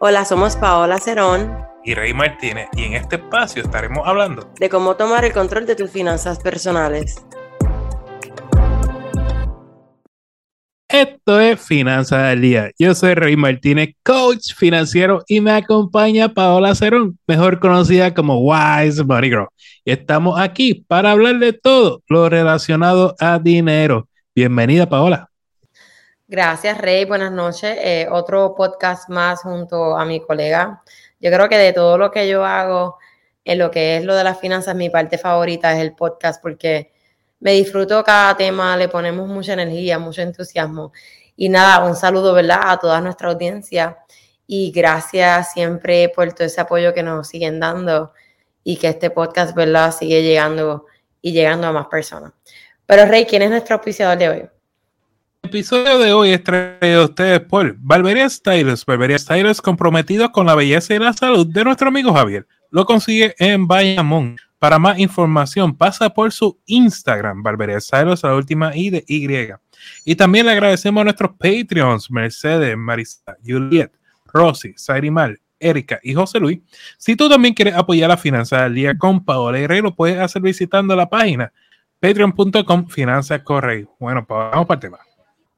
Hola, somos Paola Cerón y Rey Martínez y en este espacio estaremos hablando de cómo tomar el control de tus finanzas personales. Esto es Finanzas del Día. Yo soy Rey Martínez, coach financiero, y me acompaña Paola Cerón, mejor conocida como Wise Money Girl. Y estamos aquí para hablar de todo lo relacionado a dinero. Bienvenida, Paola. Gracias, Rey. Buenas noches. Eh, otro podcast más junto a mi colega. Yo creo que de todo lo que yo hago en lo que es lo de las finanzas, mi parte favorita es el podcast porque me disfruto cada tema, le ponemos mucha energía, mucho entusiasmo. Y nada, un saludo, ¿verdad? A toda nuestra audiencia y gracias siempre por todo ese apoyo que nos siguen dando y que este podcast, ¿verdad? Sigue llegando y llegando a más personas. Pero Rey, ¿quién es nuestro auspiciador de hoy? Episodio de hoy es traído a ustedes por Barbería Stylus. Barbería Stylus comprometido con la belleza y la salud de nuestro amigo Javier. Lo consigue en Bayamón. Para más información, pasa por su Instagram, Barbería Cyrus, la última I de Y. Y también le agradecemos a nuestros Patreons, Mercedes, Marisa, Juliet, Rosy, Sairimar, Erika y José Luis. Si tú también quieres apoyar la finanza del día con Paola lo puedes hacer visitando la página patreon.com Finanzas Correy. Bueno, pues vamos para el tema.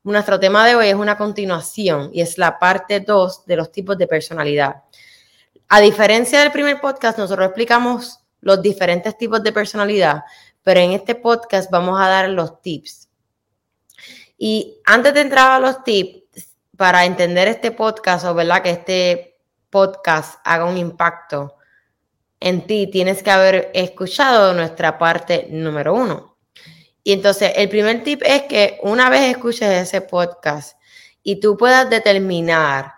Nuestro tema de hoy es una continuación y es la parte 2 de los tipos de personalidad. A diferencia del primer podcast, nosotros explicamos los diferentes tipos de personalidad, pero en este podcast vamos a dar los tips. Y antes de entrar a los tips, para entender este podcast o verdad que este podcast haga un impacto en ti, tienes que haber escuchado nuestra parte número uno. Y entonces, el primer tip es que una vez escuches ese podcast y tú puedas determinar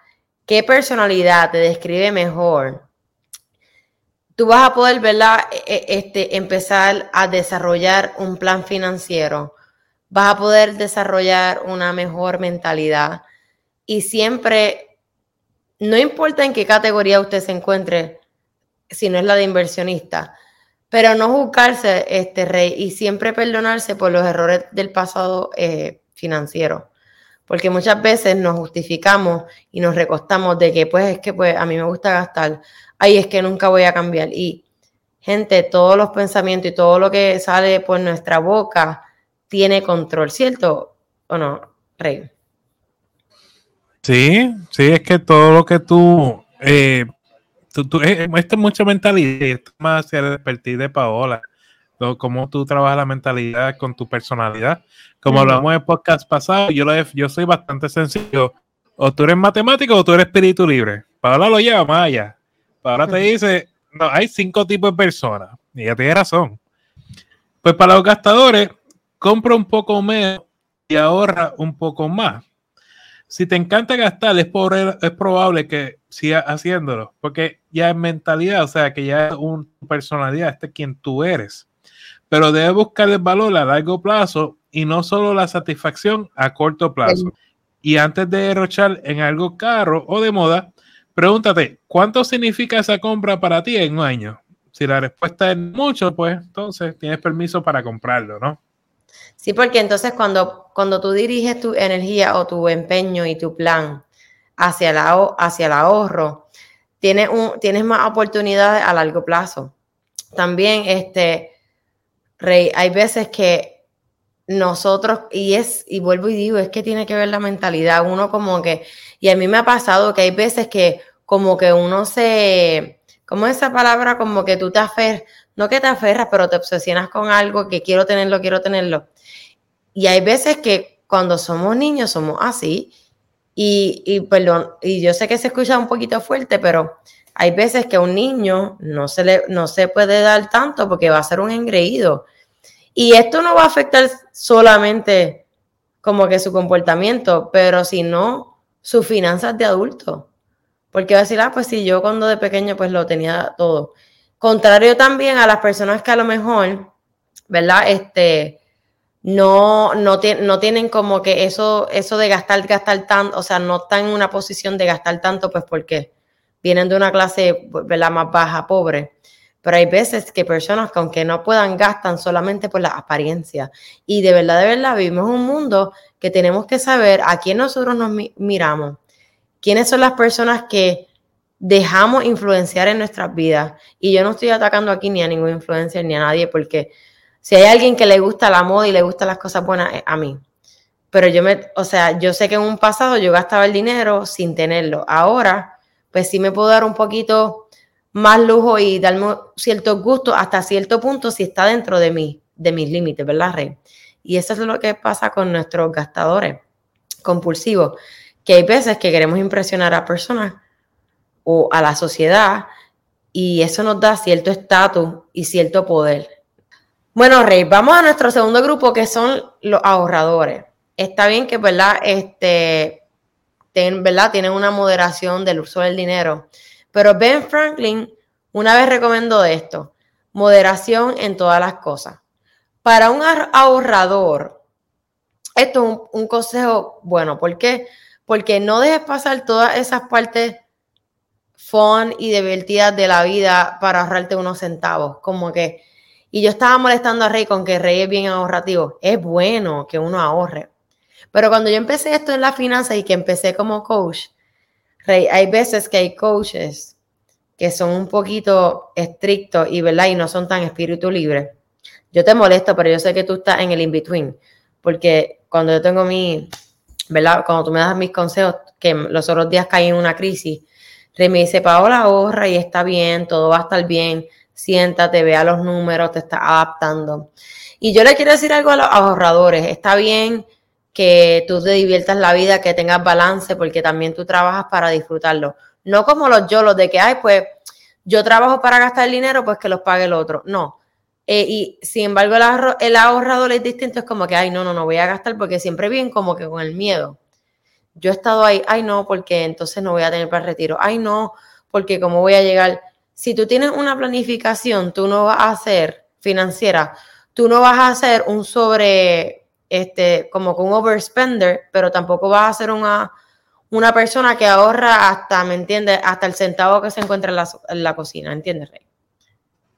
qué personalidad te describe mejor, tú vas a poder, ¿verdad? E, e, este, empezar a desarrollar un plan financiero, vas a poder desarrollar una mejor mentalidad y siempre, no importa en qué categoría usted se encuentre, si no es la de inversionista, pero no juzgarse, este rey, y siempre perdonarse por los errores del pasado eh, financiero. Porque muchas veces nos justificamos y nos recostamos de que, pues, es que pues, a mí me gusta gastar, ay, es que nunca voy a cambiar. Y gente, todos los pensamientos y todo lo que sale por nuestra boca tiene control, ¿cierto? ¿O no, Rey? Sí, sí, es que todo lo que tú, eh, tú, eh, esto es mucha mentalidad, esto más hacia el expertise de Paola, cómo tú trabajas la mentalidad con tu personalidad. Como hablamos en el podcast pasado, yo, lo, yo soy bastante sencillo. O tú eres matemático o tú eres espíritu libre. Paola lo lleva más allá. Ahora te dice, no, hay cinco tipos de personas. Y ya tiene razón. Pues para los gastadores, compra un poco menos y ahorra un poco más. Si te encanta gastar, es, es probable que sigas haciéndolo, porque ya es mentalidad, o sea, que ya es una personalidad, este es quien tú eres. Pero debes buscar el valor a largo plazo y no solo la satisfacción a corto plazo. Y antes de derrochar en algo caro o de moda, Pregúntate, ¿cuánto significa esa compra para ti en un año? Si la respuesta es mucho, pues entonces tienes permiso para comprarlo, ¿no? Sí, porque entonces cuando, cuando tú diriges tu energía o tu empeño y tu plan hacia, la, hacia el ahorro, tienes, un, tienes más oportunidades a largo plazo. También, este, Rey, hay veces que nosotros, y es, y vuelvo y digo, es que tiene que ver la mentalidad, uno como que, y a mí me ha pasado que hay veces que como que uno se, ¿cómo es esa palabra? Como que tú te aferras, no que te aferras, pero te obsesionas con algo que quiero tenerlo, quiero tenerlo. Y hay veces que cuando somos niños somos así, y, y perdón, y yo sé que se escucha un poquito fuerte, pero hay veces que a un niño no se, le, no se puede dar tanto porque va a ser un engreído. Y esto no va a afectar solamente como que su comportamiento, pero si no, sus finanzas de adulto. Porque va a decir, ah, pues sí, yo cuando de pequeño pues lo tenía todo. Contrario también a las personas que a lo mejor, ¿verdad? Este, no, no, no tienen como que eso, eso de gastar, gastar tanto, o sea, no están en una posición de gastar tanto, pues porque vienen de una clase, ¿verdad? Más baja, pobre. Pero hay veces que personas que aunque no puedan gastan solamente por la apariencia. Y de verdad, de verdad, vivimos un mundo que tenemos que saber a quién nosotros nos miramos. ¿Quiénes son las personas que dejamos influenciar en nuestras vidas. Y yo no estoy atacando aquí ni a ningún influencer ni a nadie, porque si hay alguien que le gusta la moda y le gustan las cosas buenas, es a mí. Pero yo me, o sea, yo sé que en un pasado yo gastaba el dinero sin tenerlo. Ahora, pues sí me puedo dar un poquito más lujo y darme ciertos gustos hasta cierto punto si está dentro de mí, de mis límites, ¿verdad, Rey? Y eso es lo que pasa con nuestros gastadores compulsivos, que hay veces que queremos impresionar a personas o a la sociedad y eso nos da cierto estatus y cierto poder. Bueno, Rey, vamos a nuestro segundo grupo que son los ahorradores. Está bien que, ¿verdad? Este, ¿verdad? Tienen una moderación del uso del dinero, pero Ben Franklin una vez recomendó esto, moderación en todas las cosas. Para un ahorrador, esto es un, un consejo bueno, ¿por qué? Porque no dejes pasar todas esas partes fun y divertidas de la vida para ahorrarte unos centavos. Como que, y yo estaba molestando a Rey con que Rey es bien ahorrativo. Es bueno que uno ahorre. Pero cuando yo empecé esto en la finanza y que empecé como coach, Rey, hay veces que hay coaches que son un poquito estrictos y, ¿verdad? y no son tan espíritu libre. Yo te molesto, pero yo sé que tú estás en el in-between. Porque cuando yo tengo mi, ¿verdad? Cuando tú me das mis consejos, que los otros días caí en una crisis, Rey me dice, Paola, ahorra y está bien, todo va a estar bien, siéntate, vea los números, te está adaptando. Y yo le quiero decir algo a los ahorradores, está bien que tú te diviertas la vida, que tengas balance, porque también tú trabajas para disfrutarlo. No como los yolos de que, ay, pues yo trabajo para gastar el dinero, pues que los pague el otro. No. Eh, y sin embargo, el, el ahorrador es distinto, es como que, ay, no, no, no voy a gastar porque siempre bien como que con el miedo. Yo he estado ahí, ay no, porque entonces no voy a tener para el retiro, ay no, porque cómo voy a llegar. Si tú tienes una planificación, tú no vas a hacer financiera, tú no vas a hacer un sobre, este, como con un overspender, pero tampoco vas a ser una, una persona que ahorra hasta, ¿me entiendes? Hasta el centavo que se encuentra en la, en la cocina, ¿entiendes, Rey?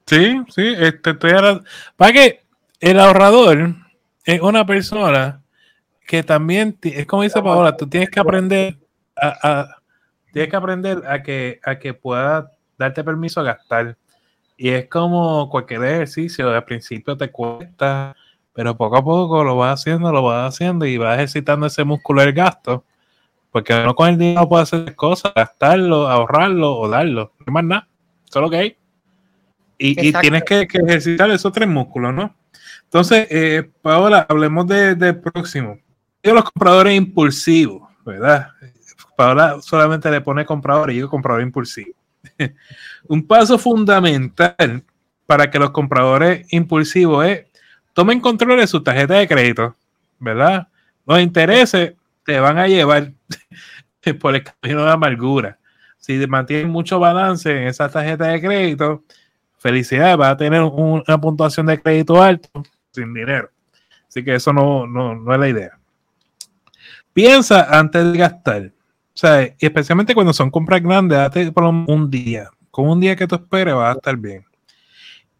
Sí, sí, este, estoy para que el ahorrador es una persona que también, es como dice Paola, tú tienes que aprender a, tienes que aprender a que, a que pueda darte permiso a gastar. Y es como cualquier ejercicio, al principio te cuesta, pero poco a poco lo vas haciendo, lo vas haciendo y vas ejercitando ese músculo del gasto. Porque no con el dinero puedes hacer cosas, gastarlo, ahorrarlo o darlo. No más nada, solo que hay. Y, tienes que, ejercitar esos tres músculos, ¿no? Entonces, eh, Paola, hablemos del de próximo los compradores impulsivos, ¿verdad? Ahora solamente le pone comprador y yo comprador impulsivo. Un paso fundamental para que los compradores impulsivos es tomen control de su tarjeta de crédito, ¿verdad? Los intereses te van a llevar por el camino de amargura. Si mantienen mucho balance en esa tarjeta de crédito, felicidades, va a tener una puntuación de crédito alto sin dinero. Así que eso no, no es la idea. Piensa antes de gastar. O sea, especialmente cuando son compras grandes, date por un día. Con un día que tú esperes vas a estar bien.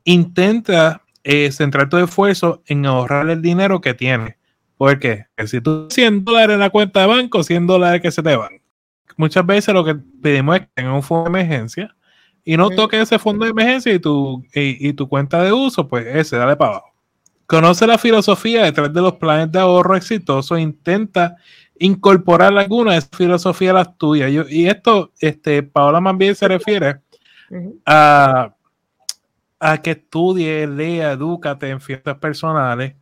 Intenta eh, centrar tu esfuerzo en ahorrar el dinero que tienes. Porque si tú 100 dólares en la cuenta de banco, 100 dólares que se te van. Muchas veces lo que pedimos es que tengas un fondo de emergencia y no toques ese fondo de emergencia y tu, y tu cuenta de uso, pues ese, dale para abajo. Conoce la filosofía detrás de los planes de ahorro exitosos. Intenta incorporar alguna de esa filosofía a las tuyas. y esto, este, Paola más bien se refiere a, a que estudie, lea, edúcate en fiestas personales,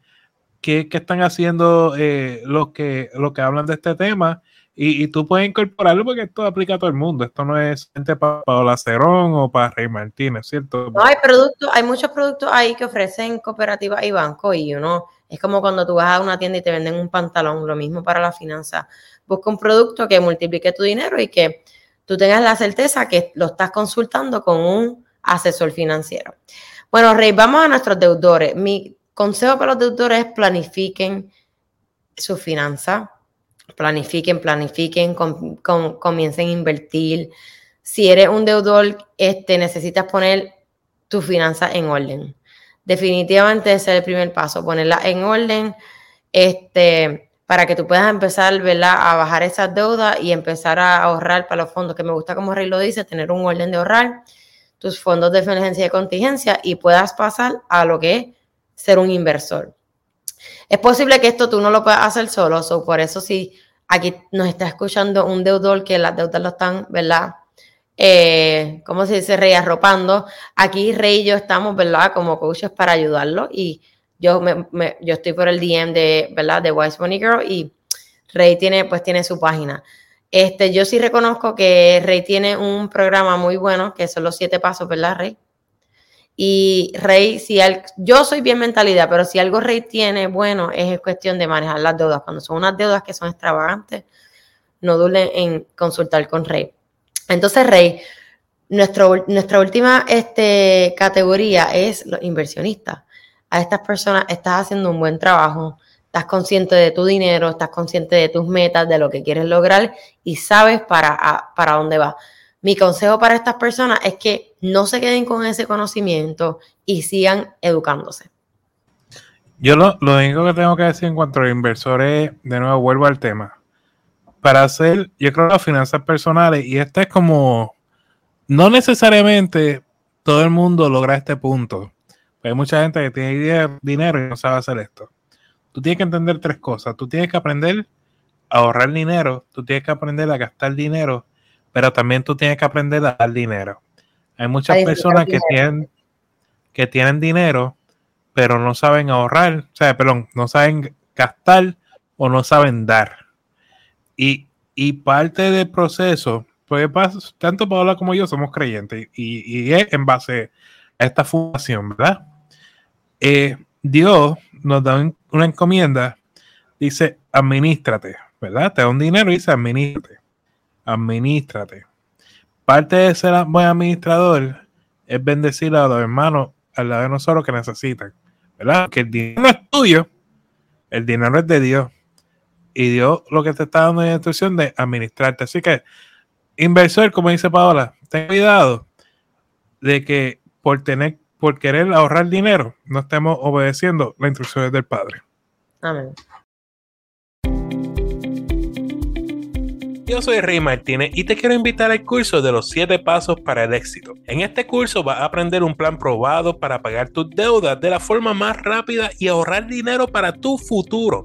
que, están haciendo eh, los, que, los que hablan de este tema. Y, tú puedes incorporarlo porque esto aplica a todo el mundo. Esto no es gente para Paola Cerón o para Rey Martínez, ¿cierto? No, hay productos, hay muchos productos ahí que ofrecen cooperativas y bancos y uno es como cuando tú vas a una tienda y te venden un pantalón, lo mismo para la finanza. Busca un producto que multiplique tu dinero y que tú tengas la certeza que lo estás consultando con un asesor financiero. Bueno, Rey, vamos a nuestros deudores. Mi consejo para los deudores es planifiquen su finanza, planifiquen, planifiquen, comiencen a invertir. Si eres un deudor, este, necesitas poner tu finanza en orden definitivamente ese es el primer paso, ponerla en orden, este, para que tú puedas empezar ¿verdad? a bajar esas deudas y empezar a ahorrar para los fondos, que me gusta como Rey lo dice, tener un orden de ahorrar tus fondos de emergencia y contingencia y puedas pasar a lo que es ser un inversor. Es posible que esto tú no lo puedas hacer solo, o por eso si aquí nos está escuchando un deudor que las deudas lo están, ¿verdad? Eh, ¿Cómo se dice? Rey arropando. Aquí Rey y yo estamos, ¿verdad? Como coaches para ayudarlo y yo, me, yo estoy por el DM de, ¿verdad? De Wise Money Girl y Rey tiene, pues tiene su página. Este, yo sí reconozco que Rey tiene un programa muy bueno, que son los siete pasos, ¿verdad, Rey? Y Rey, si yo soy bien mentalidad, pero si algo Rey tiene bueno, es cuestión de manejar las deudas. Cuando son unas deudas que son extravagantes, no duelen en consultar con Rey. Entonces, Rey, nuestra última este, categoría es los inversionistas. A estas personas estás haciendo un buen trabajo, estás consciente de tu dinero, estás consciente de tus metas, de lo que quieres lograr y sabes para, para dónde vas. Mi consejo para estas personas es que no se queden con ese conocimiento y sigan educándose. Yo lo, único que tengo que decir en cuanto a inversores, de nuevo vuelvo al tema. Para hacer, yo creo, las finanzas personales, y este es como, no necesariamente todo el mundo logra este punto. Hay mucha gente que tiene dinero y no sabe hacer esto. Tú tienes que entender tres cosas. Tú tienes que aprender a ahorrar dinero, tú tienes que aprender a gastar dinero pero también tú tienes que aprender a dar dinero. Hay muchas personas que tienen, que tienen dinero, pero no saben ahorrar, o sea, perdón, no saben gastar o no saben dar. Y, parte del proceso, pues tanto Paola como yo somos creyentes y, es en base a esta fundación, ¿verdad? Eh, Dios nos da una encomienda, dice, administrate, ¿verdad? Te da un dinero y dice, administrate administrate. Parte de ser buen administrador es bendecir a los hermanos al lado de nosotros que necesitan. ¿Verdad? Que el dinero es tuyo, el dinero es de Dios. Y Dios lo que te está dando es la instrucción de administrarte. Así que, inversor, como dice Paola, ten cuidado de que por tener, por querer ahorrar dinero, no estemos obedeciendo las instrucciones del Padre. Amén. Yo soy Rey Martínez y te quiero invitar al curso de los 7 pasos para el éxito. En este curso vas a aprender un plan probado para pagar tus deudas de la forma más rápida y ahorrar dinero para tu futuro.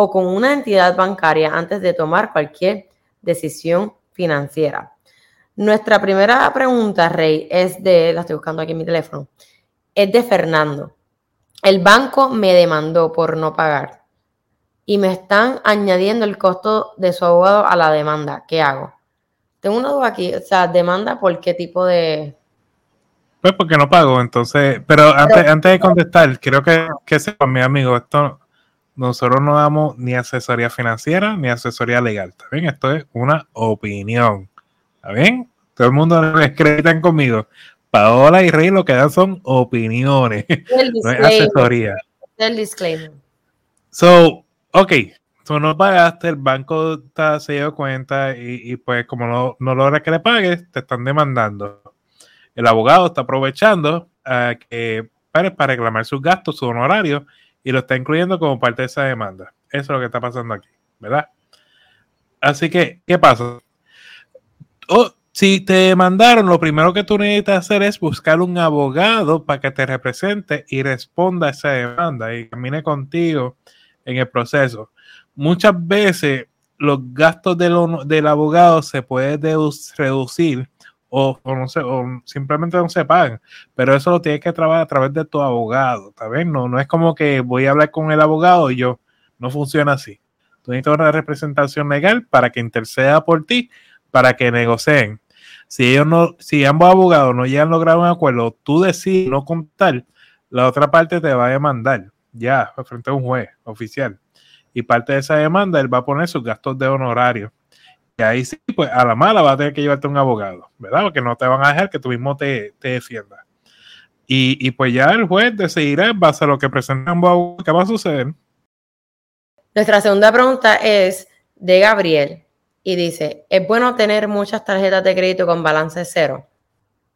o con una entidad bancaria antes de tomar cualquier decisión financiera. Nuestra primera pregunta, Rey, es de, la estoy buscando aquí en mi teléfono, es de Fernando. El banco me demandó por no pagar y me están añadiendo el costo de su abogado a la demanda. ¿Qué hago? Tengo una duda aquí, o sea, demanda por qué tipo de... Pues porque no pago, entonces, pero, antes, antes de contestar, quiero que, que sepa, mi amigo, esto nosotros no damos ni asesoría financiera ni asesoría legal. ¿Está bien? Esto es una opinión. ¿Está bien? Todo el mundo acreditan conmigo. Paola y Rey lo que dan son opiniones, no es asesoría. El disclaimer. So, ok, tú no pagaste, el banco te se dio cuenta y, pues como no, no logra que le pagues, te están demandando. El abogado está aprovechando uh, que, para, para reclamar sus gastos, su honorario, y lo está incluyendo como parte de esa demanda. Eso es lo que está pasando aquí, ¿verdad? Así que, ¿qué pasa? Oh, si te mandaron, lo primero que tú necesitas hacer es buscar un abogado para que te represente y responda a esa demanda y camine contigo en el proceso. Muchas veces los gastos del, abogado se pueden reducir o, no o simplemente no se pagan, pero eso lo tienes que trabajar a través de tu abogado, ¿está? No, no es como que voy a hablar con el abogado y yo, no funciona así. Tú necesitas una representación legal para que interceda por ti, para que negocien. Si ellos no, si ambos abogados no llegan a lograr un acuerdo, tú decides no contar, la otra parte te va a demandar ya frente a un juez oficial. Y parte de esa demanda él va a poner sus gastos de honorario. Y ahí sí, pues a la mala va a tener que llevarte un abogado, ¿verdad? Porque no te van a dejar que tú mismo te, te defiendas. Y, y, pues ya el juez decidirá en base a lo que presenta ambos qué va a suceder. Nuestra segunda pregunta es de Gabriel y dice, ¿es bueno tener muchas tarjetas de crédito con balance cero?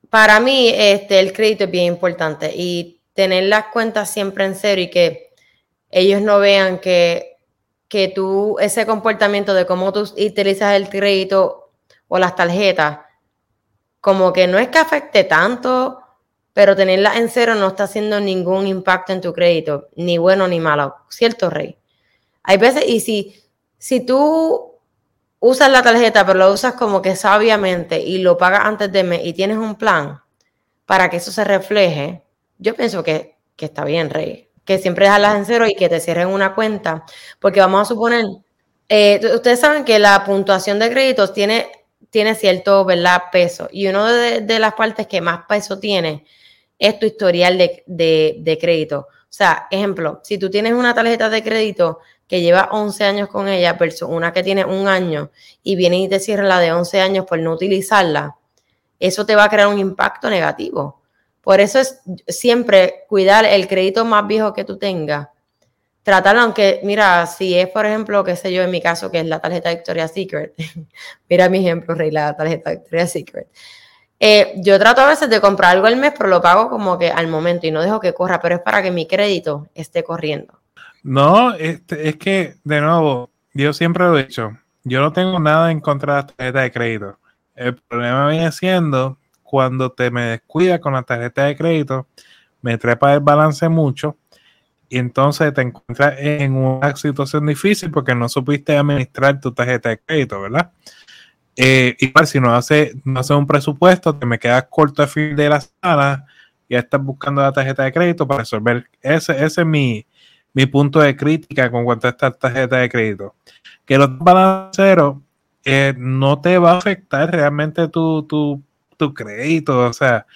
Para mí, este, el crédito es bien importante y tener las cuentas siempre en cero y que ellos no vean que, que tú, ese comportamiento de cómo tú utilizas el crédito o las tarjetas, como que no es que afecte tanto, pero tenerlas en cero no está haciendo ningún impacto en tu crédito, ni bueno ni malo, ¿cierto, Rey? Hay veces, y si, si tú usas la tarjeta, pero lo usas como que sabiamente y lo pagas antes de mes y tienes un plan para que eso se refleje, yo pienso que, está bien, Rey. Que siempre dejarlas en cero y que te cierren una cuenta. Porque vamos a suponer, eh, ustedes saben que la puntuación de créditos tiene, tiene cierto ¿verdad? peso. Y una de, las partes que más peso tiene es tu historial de, de crédito. O sea, ejemplo, si tú tienes una tarjeta de crédito que lleva 11 años con ella versus una que tiene un año y viene y te cierra la de 11 años por no utilizarla, eso te va a crear un impacto negativo. Por eso es siempre cuidar el crédito más viejo que tú tengas. Tratarlo, aunque, mira, si es, por ejemplo, qué sé yo, en mi caso, que es la tarjeta Victoria's Secret. mira mi ejemplo, Rey, la tarjeta Victoria's Secret. Eh, yo trato a veces de comprar algo al mes, pero lo pago como que al momento y no dejo que corra, pero es para que mi crédito esté corriendo. No, este, es que, de nuevo, yo siempre lo he dicho, yo no tengo nada en contra de la tarjeta de crédito. El problema viene siendo cuando te me descuidas con la tarjeta de crédito, me trepa el balance mucho y entonces te encuentras en una situación difícil porque no supiste administrar tu tarjeta de crédito, ¿verdad? Eh, igual si no hace, no hace un presupuesto, te me quedas corto a fin de la y ya estás buscando la tarjeta de crédito para resolver. Ese, ese es mi, mi punto de crítica con cuanto a esta tarjeta de crédito. Que los balanceros eh, no te va a afectar realmente tu, tu, tu, crédito, o sea,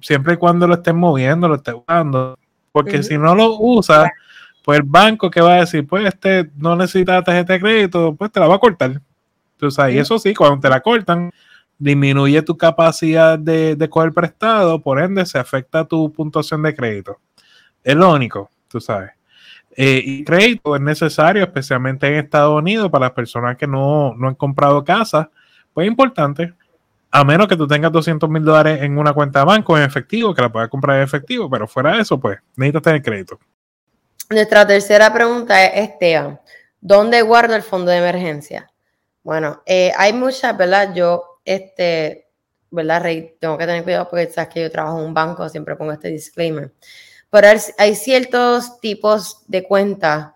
siempre y cuando lo estés moviendo, lo estés usando, porque si no lo usas, pues el banco que va a decir, pues este no necesita tarjeta de crédito, pues te la va a cortar. Entonces, y eso sí, cuando te la cortan, disminuye tu capacidad de, de coger prestado, por ende se afecta tu puntuación de crédito. Es lo único, tú sabes. Eh, y crédito es necesario, especialmente en Estados Unidos, para las personas que no, han comprado casa. Pues es importante, a menos que tú tengas 200 mil dólares en una cuenta de banco en efectivo, que la puedas comprar en efectivo, pero fuera de eso, pues necesitas tener crédito. Nuestra tercera pregunta es, Esteban, ¿dónde guardo el fondo de emergencia? Bueno, eh, hay muchas, ¿verdad? Yo, este, ¿verdad, Rey? Tengo que tener cuidado porque sabes que yo trabajo en un banco, siempre pongo este disclaimer pero hay ciertos tipos de cuentas,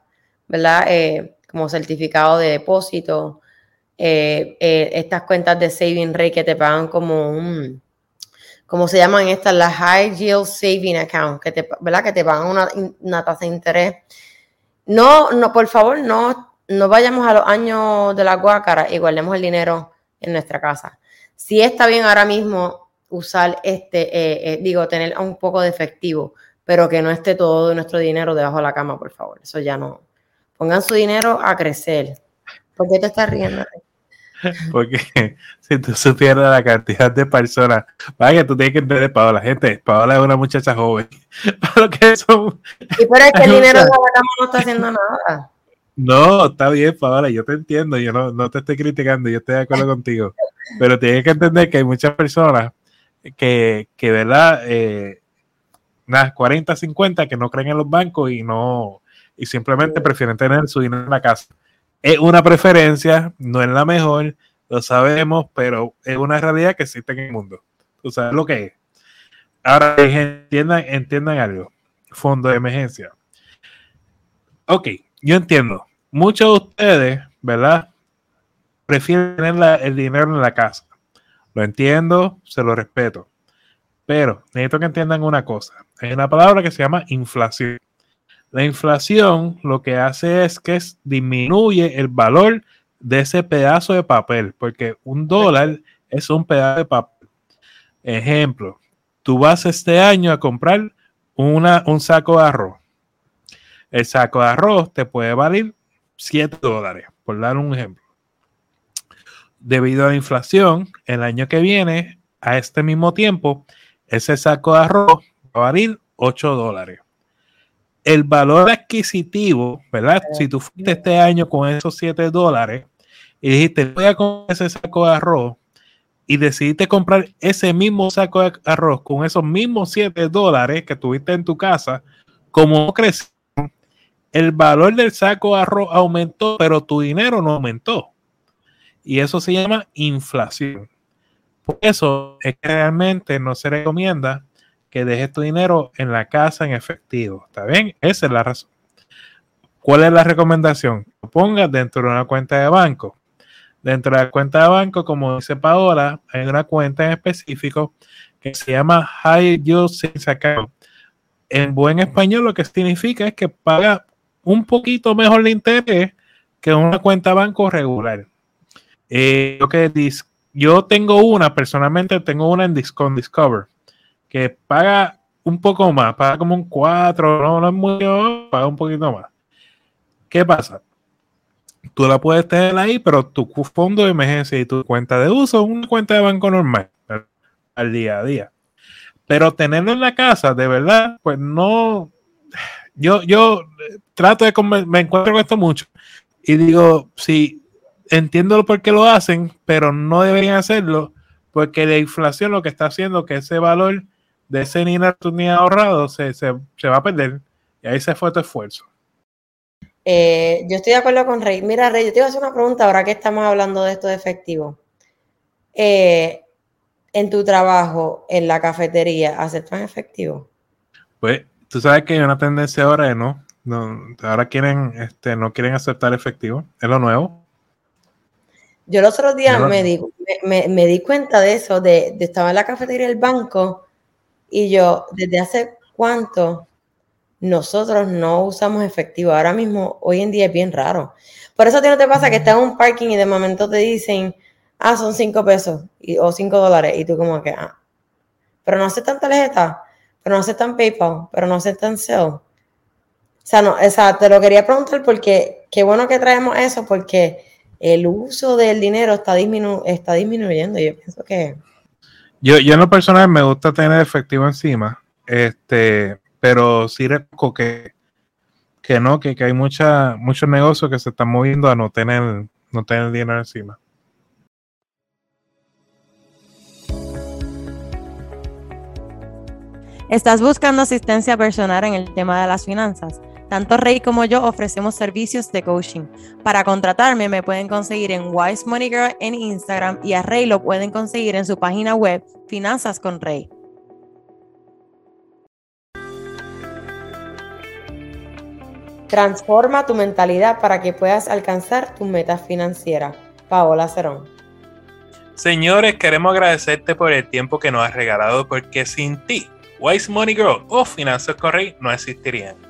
¿verdad? Eh, como certificado de depósito, eh, eh, estas cuentas de saving rate que te pagan como un, ¿cómo se llaman estas? Las high yield saving account, que te, ¿verdad? Que te pagan una, tasa de interés. No, no, por favor, no, no vayamos a los años de la guácara y guardemos el dinero en nuestra casa. Si está bien ahora mismo usar este, digo, tener un poco de efectivo, pero que no esté todo nuestro dinero debajo de la cama, por favor. Eso ya no. Pongan su dinero a crecer. ¿Por qué te estás riendo? Porque si tú supieras la cantidad de personas, vaya que tú tienes que entender, Paola, gente, Paola es una muchacha joven. Para que eso, y por es que el dinero de la cama no está haciendo nada. No, está bien, Paola, yo te entiendo, yo no, no te estoy criticando, yo estoy de acuerdo contigo. Pero tienes que entender que hay muchas personas que, que ¿verdad? Eh, unas 40, 50 que no creen en los bancos y no y simplemente prefieren tener su dinero en la casa. Es una preferencia, no es la mejor, lo sabemos, pero es una realidad que existe en el mundo. Tú sabes lo que es. Ahora entiendan, entiendan algo. Fondo de emergencia. Ok, yo entiendo. Muchos de ustedes, ¿verdad? prefiere tener el dinero en la casa. Lo entiendo, se lo respeto. Pero necesito que entiendan una cosa. Hay una palabra que se llama inflación. La inflación lo que hace es que disminuye el valor de ese pedazo de papel, porque un dólar es un pedazo de papel. Ejemplo, tú vas este año a comprar una, un saco de arroz. El saco de arroz te puede valer 7 dólares, por dar un ejemplo. Debido a la inflación, el año que viene, a este mismo tiempo, ese saco de arroz va a valer 8 dólares. El valor adquisitivo, ¿verdad? Si tú fuiste este año con esos 7 dólares y dijiste, voy a comprar ese saco de arroz, y decidiste comprar ese mismo saco de arroz con esos mismos 7 dólares que tuviste en tu casa, como creció, el valor del saco de arroz aumentó, pero tu dinero no aumentó. Y eso se llama inflación. Por eso es que realmente no se recomienda que dejes tu dinero en la casa en efectivo. ¿Está bien? Esa es la razón. ¿Cuál es la recomendación? Lo dentro de una cuenta de banco. Dentro de la cuenta de banco, como dice Paola, hay una cuenta en específico que se llama High Yield Savings Account. En buen español, lo que significa es que paga un poquito mejor de interés que una cuenta banco regular. Eh, que yo tengo una, personalmente tengo una en Discover, que paga un poco más, paga como un 4, no, no es muy, paga un poquito más. ¿Qué pasa? tú la puedes tener ahí, pero tu fondo de emergencia y tu cuenta de uso una cuenta de banco normal al día a día. Pero tenerlo en la casa, de verdad, pues no. Yo, yo trato de. Me encuentro con esto mucho. Y digo, sí, entiendo por qué lo hacen, pero no deberían hacerlo, porque la inflación lo que está haciendo que ese valor de ese dinero que tú ahorrado se, se, se va a perder. Y ahí se fue tu esfuerzo. Eh, yo estoy de acuerdo con Rey. Mira, Rey, yo te iba a hacer una pregunta ahora que estamos hablando de esto de efectivo. Eh, en tu trabajo, en la cafetería, ¿aceptan efectivo? Pues tú sabes que hay una tendencia ahora de no, ahora quieren, este, no quieren aceptar efectivo, es lo nuevo. Yo los otros días me di, me, di, cuenta de eso, de, de estaba en la cafetería del banco y yo, ¿desde hace cuánto nosotros no usamos efectivo. Ahora mismo, hoy en día es bien raro. Por eso a ti no te pasa que estás en un parking y de momento te dicen, ah, son cinco pesos o cinco dólares. Y tú como que, ah, pero no aceptan tarjeta, pero no aceptan PayPal, pero no aceptan Zelle. O sea, no, o sea, te lo quería preguntar porque qué bueno que traemos eso porque el uso del dinero está, está disminuyendo. Yo pienso que... Yo, yo en lo personal me gusta tener efectivo encima. Este, pero sí reconozco que, que no, que, hay mucha, muchos negocios que se están moviendo a no tener, no tener dinero encima. ¿Estás buscando asistencia personal en el tema de las finanzas? Tanto Rey como yo ofrecemos servicios de coaching. Para contratarme me pueden conseguir en Wise Money Girl en Instagram y a Rey lo pueden conseguir en su página web Finanzas con Rey. Transforma tu mentalidad para que puedas alcanzar tus metas financieras. Paola Cerón. Señores, queremos agradecerte por el tiempo que nos has regalado porque sin ti, Wise Money Girl o Finanzas Correy no existirían.